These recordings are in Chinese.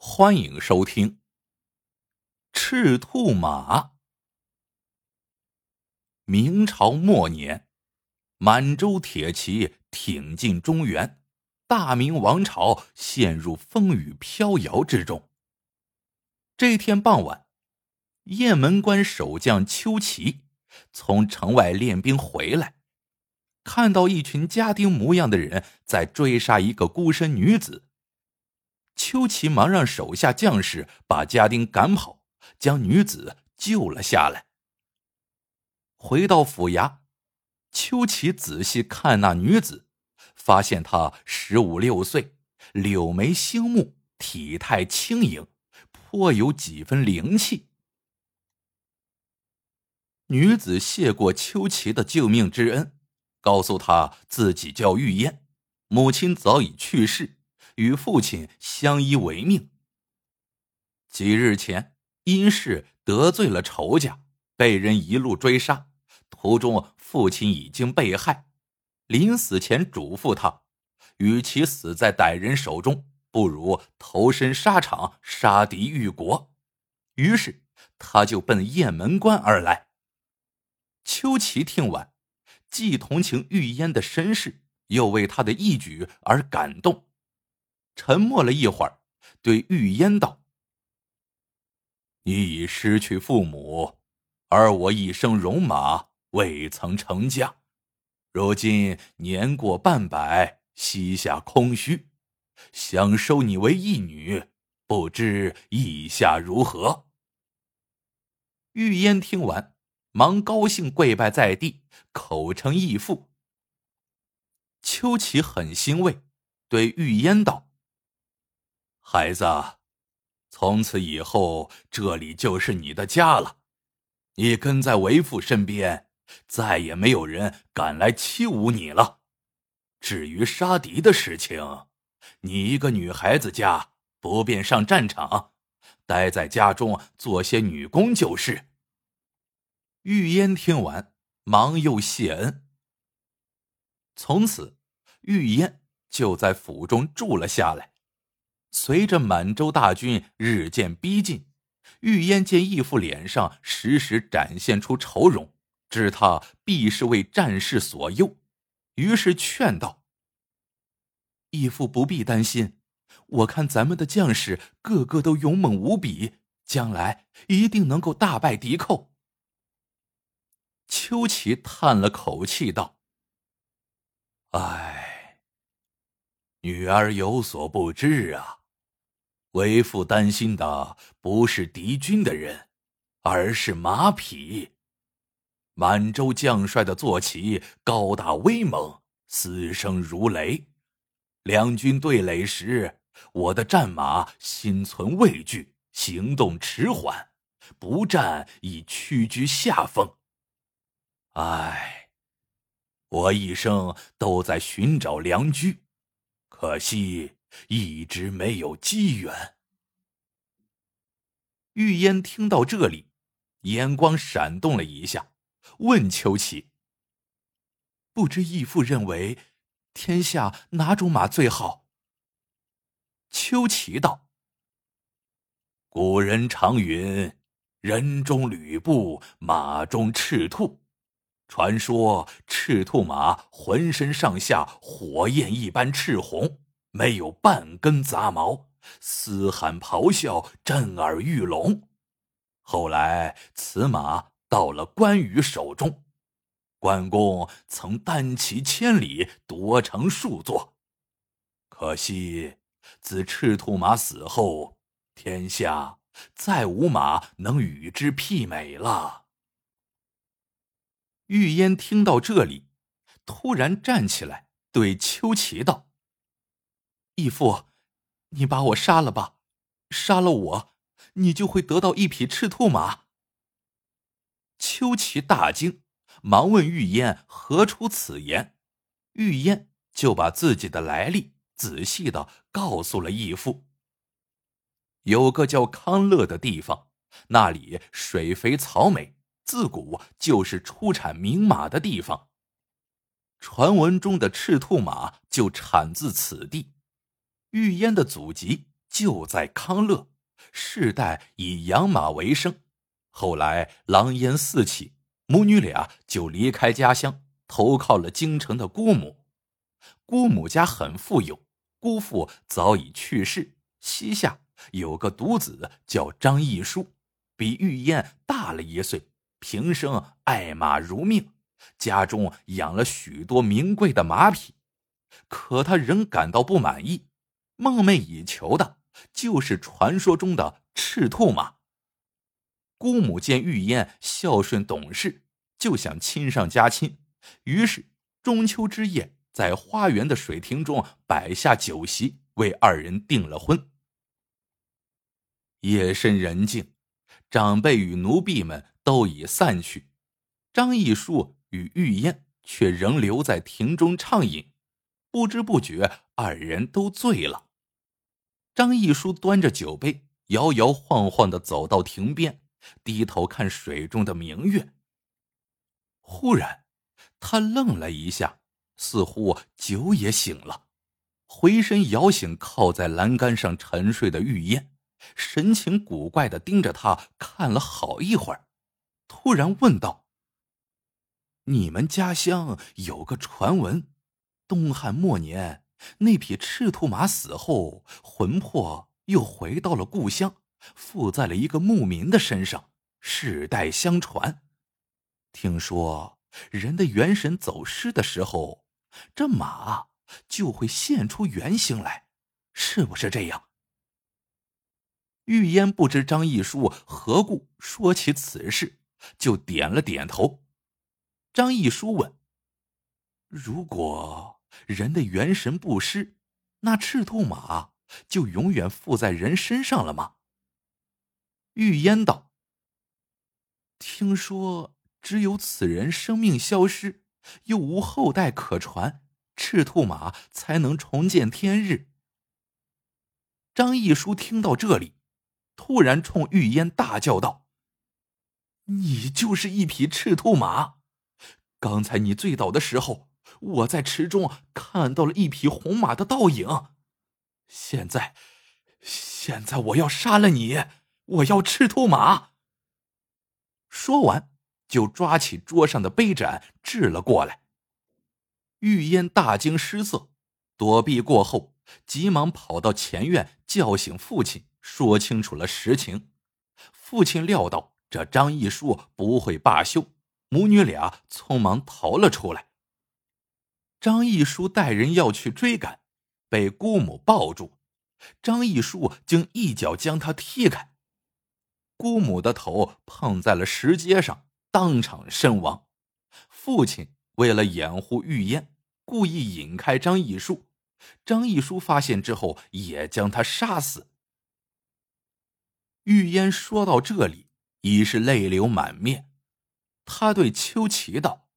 欢迎收听《赤兔马》。明朝末年，满洲铁骑挺进中原，大明王朝陷入风雨飘摇之中。这天傍晚，雁门关守将邱奇从城外练兵回来，看到一群家丁模样的人在追杀一个孤身女子。邱奇忙让手下将士把家丁赶跑，将女子救了下来。回到府衙，邱奇仔细看那女子，发现她十五六岁，柳眉星目，体态轻盈，颇有几分灵气。女子谢过邱奇的救命之恩，告诉他自己叫玉烟，母亲早已去世。与父亲相依为命。几日前，因事得罪了仇家，被人一路追杀，途中父亲已经被害。临死前嘱咐他，与其死在歹人手中，不如投身沙场，杀敌愈国。于是，他就奔雁门关而来。邱奇听完，既同情玉烟的身世，又为他的义举而感动。沉默了一会儿，对玉烟道：“你已失去父母，而我一生戎马，未曾成家。如今年过半百，膝下空虚，想收你为义女，不知意下如何？”玉烟听完，忙高兴跪拜在地，口称义父。秋琪很欣慰，对玉烟道。孩子，从此以后这里就是你的家了。你跟在为父身边，再也没有人敢来欺侮你了。至于杀敌的事情，你一个女孩子家不便上战场，待在家中做些女工就是。玉烟听完，忙又谢恩。从此，玉烟就在府中住了下来。随着满洲大军日渐逼近，玉烟见义父脸上时时展现出愁容，知他必是为战事所忧，于是劝道：“义父不必担心，我看咱们的将士个个都勇猛无比，将来一定能够大败敌寇。”秋奇叹了口气道：“唉，女儿有所不知啊。”为父担心的不是敌军的人，而是马匹。满洲将帅的坐骑高大威猛，嘶声如雷。两军对垒时，我的战马心存畏惧，行动迟缓，不战已屈居下风。唉，我一生都在寻找良驹，可惜。一直没有机缘。玉烟听到这里，眼光闪动了一下，问邱琪：“不知义父认为，天下哪种马最好？”邱琪道：“古人常云，人中吕布，马中赤兔。传说赤兔马浑身上下火焰一般赤红。”没有半根杂毛，嘶喊咆哮，震耳欲聋。后来此马到了关羽手中，关公曾单骑千里，夺城数座。可惜自赤兔马死后，天下再无马能与之媲美了。玉烟听到这里，突然站起来，对邱奇道。义父，你把我杀了吧！杀了我，你就会得到一匹赤兔马。邱奇大惊，忙问玉烟何出此言。玉烟就把自己的来历仔细的告诉了义父。有个叫康乐的地方，那里水肥草美，自古就是出产名马的地方。传闻中的赤兔马就产自此地。玉烟的祖籍就在康乐，世代以养马为生。后来狼烟四起，母女俩就离开家乡，投靠了京城的姑母。姑母家很富有，姑父早已去世，膝下有个独子叫张义书，比玉燕大了一岁，平生爱马如命，家中养了许多名贵的马匹。可他仍感到不满意，梦寐以求的就是传说中的赤兔马。姑母见玉烟孝顺懂事，就想亲上加亲，于是中秋之夜在花园的水亭中摆下酒席，为二人订了婚。夜深人静，长辈与奴婢们都已散去，张义书与玉燕却仍留在亭中畅饮。不知不觉，二人都醉了。张义书端着酒杯，摇摇晃晃的走到亭边，低头看水中的明月。忽然，他愣了一下，似乎酒也醒了，回身摇醒靠在栏杆上沉睡的玉燕，神情古怪的盯着他看了好一会儿，突然问道：“你们家乡有个传闻？”东汉末年，那匹赤兔马死后，魂魄又回到了故乡，附在了一个牧民的身上，世代相传。听说人的元神走失的时候，这马就会现出原形来，是不是这样？玉烟不知张义书何故说起此事，就点了点头。张义书问：“如果？”人的元神不失，那赤兔马就永远附在人身上了吗？玉烟道：“听说只有此人生命消失，又无后代可传，赤兔马才能重见天日。”张义书听到这里，突然冲玉烟大叫道：“你就是一匹赤兔马！刚才你醉倒的时候。”我在池中看到了一匹红马的倒影，现在，现在我要杀了你！我要赤兔马。说完，就抓起桌上的杯盏掷了过来。玉烟大惊失色，躲避过后，急忙跑到前院叫醒父亲，说清楚了实情。父亲料到这张义书不会罢休，母女俩匆忙逃了出来。张义书带人要去追赶，被姑母抱住，张义书竟一脚将他踢开，姑母的头碰在了石阶上，当场身亡。父亲为了掩护玉烟，故意引开张义书，张义书发现之后也将他杀死。玉烟说到这里，已是泪流满面，他对秋琪道。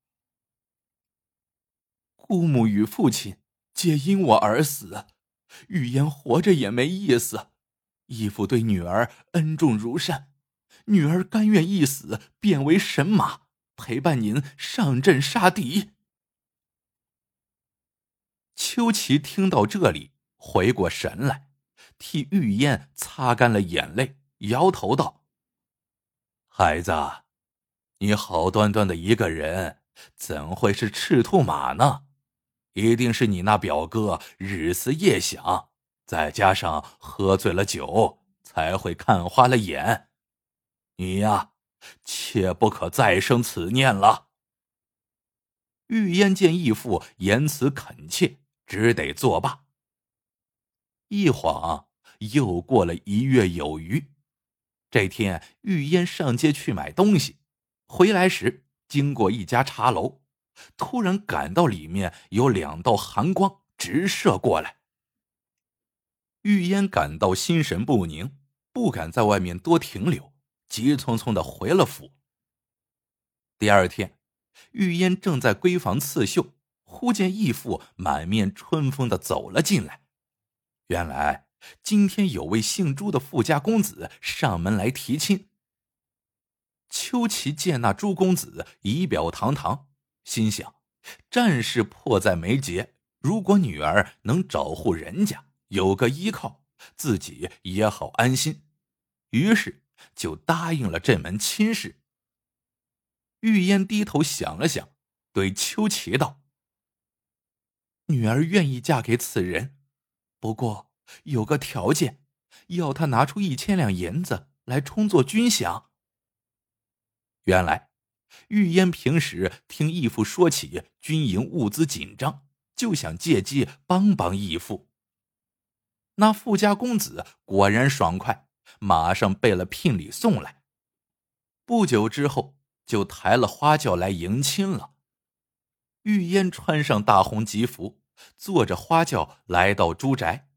姑母与父亲皆因我而死，玉烟活着也没意思。义父对女儿恩重如山，女儿甘愿一死，变为神马，陪伴您上阵杀敌。秋琪听到这里，回过神来，替玉烟擦干了眼泪，摇头道：“孩子，你好端端的一个人，怎会是赤兔马呢？”一定是你那表哥日思夜想，再加上喝醉了酒，才会看花了眼。你呀，切不可再生此念了。玉烟见义父言辞恳切，只得作罢。一晃又过了一月有余。这天，玉烟上街去买东西，回来时经过一家茶楼。突然感到里面有两道寒光直射过来，玉烟感到心神不宁，不敢在外面多停留，急匆匆的回了府。第二天，玉烟正在闺房刺绣，忽见义父满面春风的走了进来。原来今天有位姓朱的富家公子上门来提亲。秋琪见那朱公子仪表堂堂。心想，战事迫在眉睫，如果女儿能找户人家，有个依靠，自己也好安心，于是就答应了这门亲事。玉烟低头想了想，对秋琪道：“女儿愿意嫁给此人，不过有个条件，要他拿出一千两银子来充作军饷。”原来，玉烟平时听义父说起军营物资紧张，就想借机帮帮义父。那富家公子果然爽快，马上备了聘礼送来。不久之后，就抬了花轿来迎亲了。玉烟穿上大红吉服，坐着花轿来到朱宅，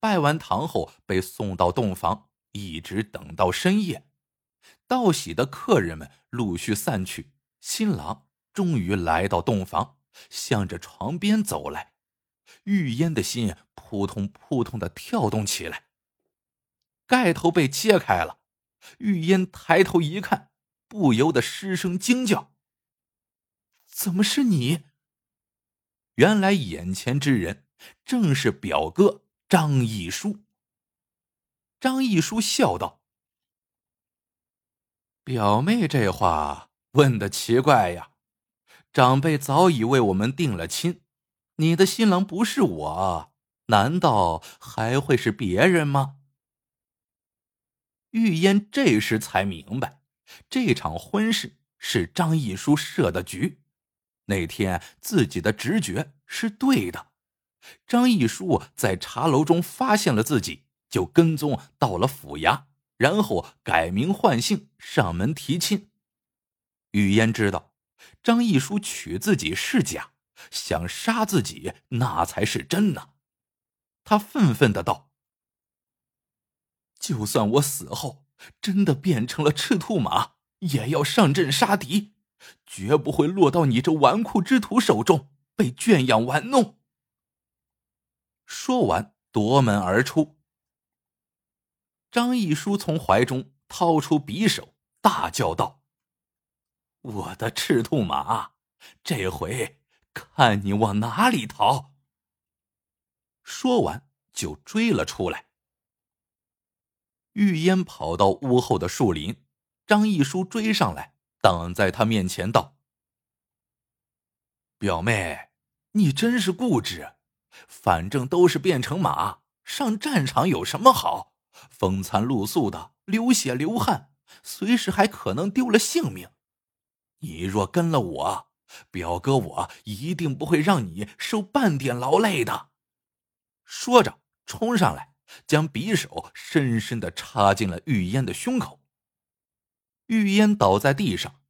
拜完堂后被送到洞房，一直等到深夜。道喜的客人们陆续散去，新郎终于来到洞房，向着床边走来。玉烟的心扑通扑通的跳动起来。盖头被揭开了，玉烟抬头一看，不由得失声惊叫：“怎么是你？”原来眼前之人正是表哥张一书。张一书笑道。表妹这话问的奇怪呀，长辈早已为我们定了亲，你的新郎不是我，难道还会是别人吗？玉烟这时才明白，这场婚事是张一书设的局。那天自己的直觉是对的，张义书在茶楼中发现了自己，就跟踪到了府衙。然后改名换姓上门提亲。雨嫣知道张义书娶自己是假，想杀自己那才是真呢。他愤愤的道：“就算我死后真的变成了赤兔马，也要上阵杀敌，绝不会落到你这纨绔之徒手中，被圈养玩弄。”说完，夺门而出。张一书从怀中掏出匕首，大叫道：“我的赤兔马，这回看你往哪里逃！”说完就追了出来。玉烟跑到屋后的树林，张一书追上来，挡在他面前道：“表妹，你真是固执，反正都是变成马，上战场有什么好？”风餐露宿的，流血流汗，随时还可能丢了性命。你若跟了我，表哥我一定不会让你受半点劳累的。说着，冲上来，将匕首深深的插进了玉烟的胸口。玉烟倒在地上，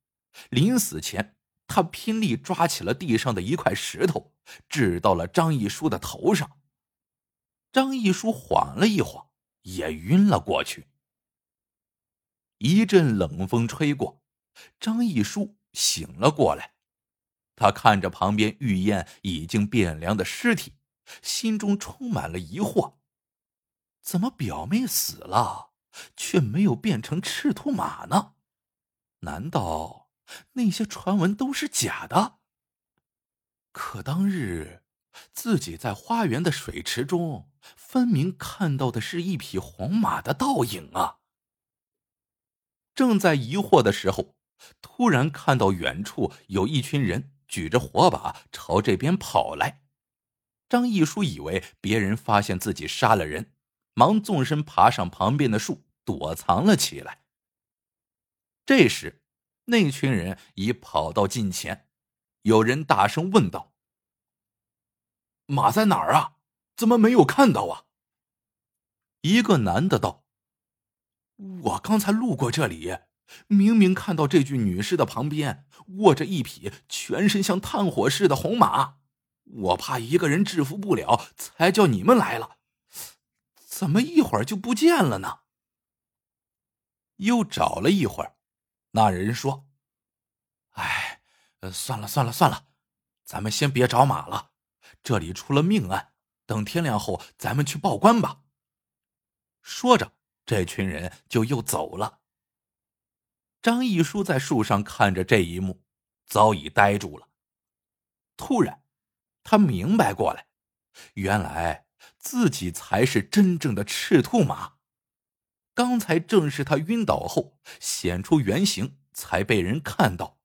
临死前，他拼力抓起了地上的一块石头，掷到了张一书的头上。张一书缓了一晃。也晕了过去。一阵冷风吹过，张一书醒了过来。他看着旁边玉燕已经变凉的尸体，心中充满了疑惑：怎么表妹死了，却没有变成赤兔马呢？难道那些传闻都是假的？可当日……自己在花园的水池中，分明看到的是一匹红马的倒影啊！正在疑惑的时候，突然看到远处有一群人举着火把朝这边跑来。张一书以为别人发现自己杀了人，忙纵身爬上旁边的树躲藏了起来。这时，那群人已跑到近前，有人大声问道。马在哪儿啊？怎么没有看到啊？一个男的道：“我刚才路过这里，明明看到这具女尸的旁边卧着一匹全身像炭火似的红马，我怕一个人制服不了，才叫你们来了。怎么一会儿就不见了呢？”又找了一会儿，那人说：“哎，算了算了算了，咱们先别找马了。”这里出了命案，等天亮后咱们去报官吧。说着，这群人就又走了。张义书在树上看着这一幕，早已呆住了。突然，他明白过来，原来自己才是真正的赤兔马。刚才正是他晕倒后显出原形，才被人看到。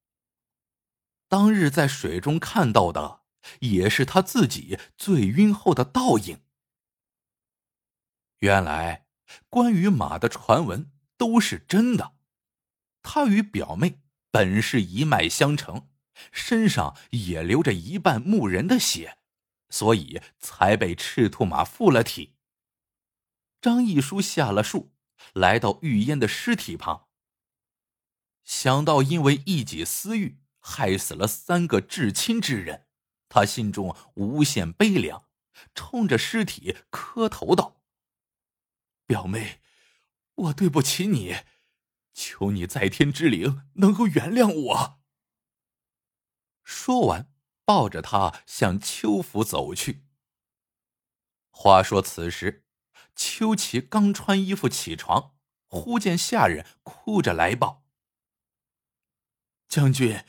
当日在水中看到的，也是他自己醉晕后的倒影。原来，关于马的传闻都是真的。他与表妹本是一脉相承，身上也流着一半牧人的血。所以才被赤兔马附了体。张一书下了树，来到玉烟的尸体旁。想到因为一己私欲害死了三个至亲之人，他心中无限悲凉，冲着尸体磕头道：“表妹，我对不起你，求你在天之灵能够原谅我。”说完。抱着他向邱府走去。话说此时，秋琪刚穿衣服起床，忽见下人哭着来报：“将军，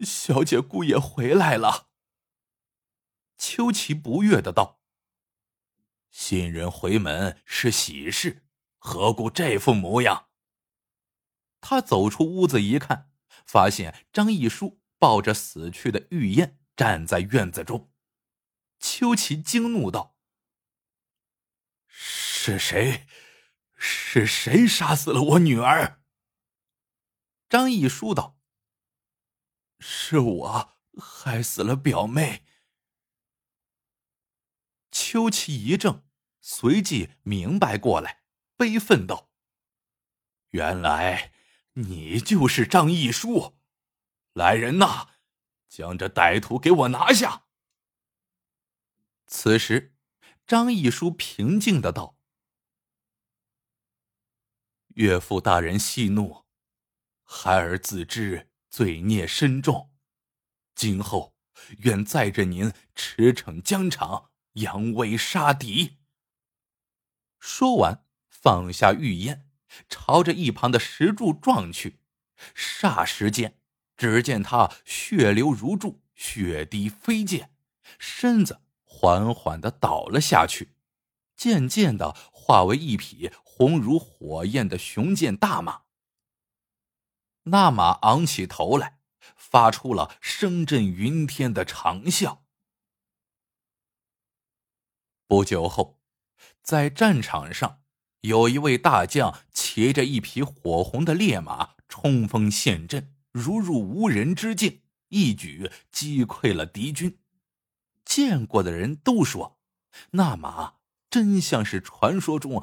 小姐姑爷回来了。”秋琪不悦的道：“新人回门是喜事，何故这副模样？”他走出屋子一看，发现张一书抱着死去的玉燕。站在院子中，秋琪惊怒道：“是谁？是谁杀死了我女儿？”张义书道：“是我害死了表妹。”秋琪一怔，随即明白过来，悲愤道：“原来你就是张义书！来人呐！”将这歹徒给我拿下！此时，张义书平静的道：“岳父大人息怒，孩儿自知罪孽深重，今后愿载着您驰骋疆场，扬威杀敌。”说完，放下玉烟，朝着一旁的石柱撞去，霎时间。只见他血流如注，血滴飞溅，身子缓缓的倒了下去，渐渐的化为一匹红如火焰的雄健大马。那马昂起头来，发出了声震云天的长啸。不久后，在战场上，有一位大将骑着一匹火红的烈马冲锋陷阵。如入无人之境，一举击溃了敌军。见过的人都说，那马真像是传说中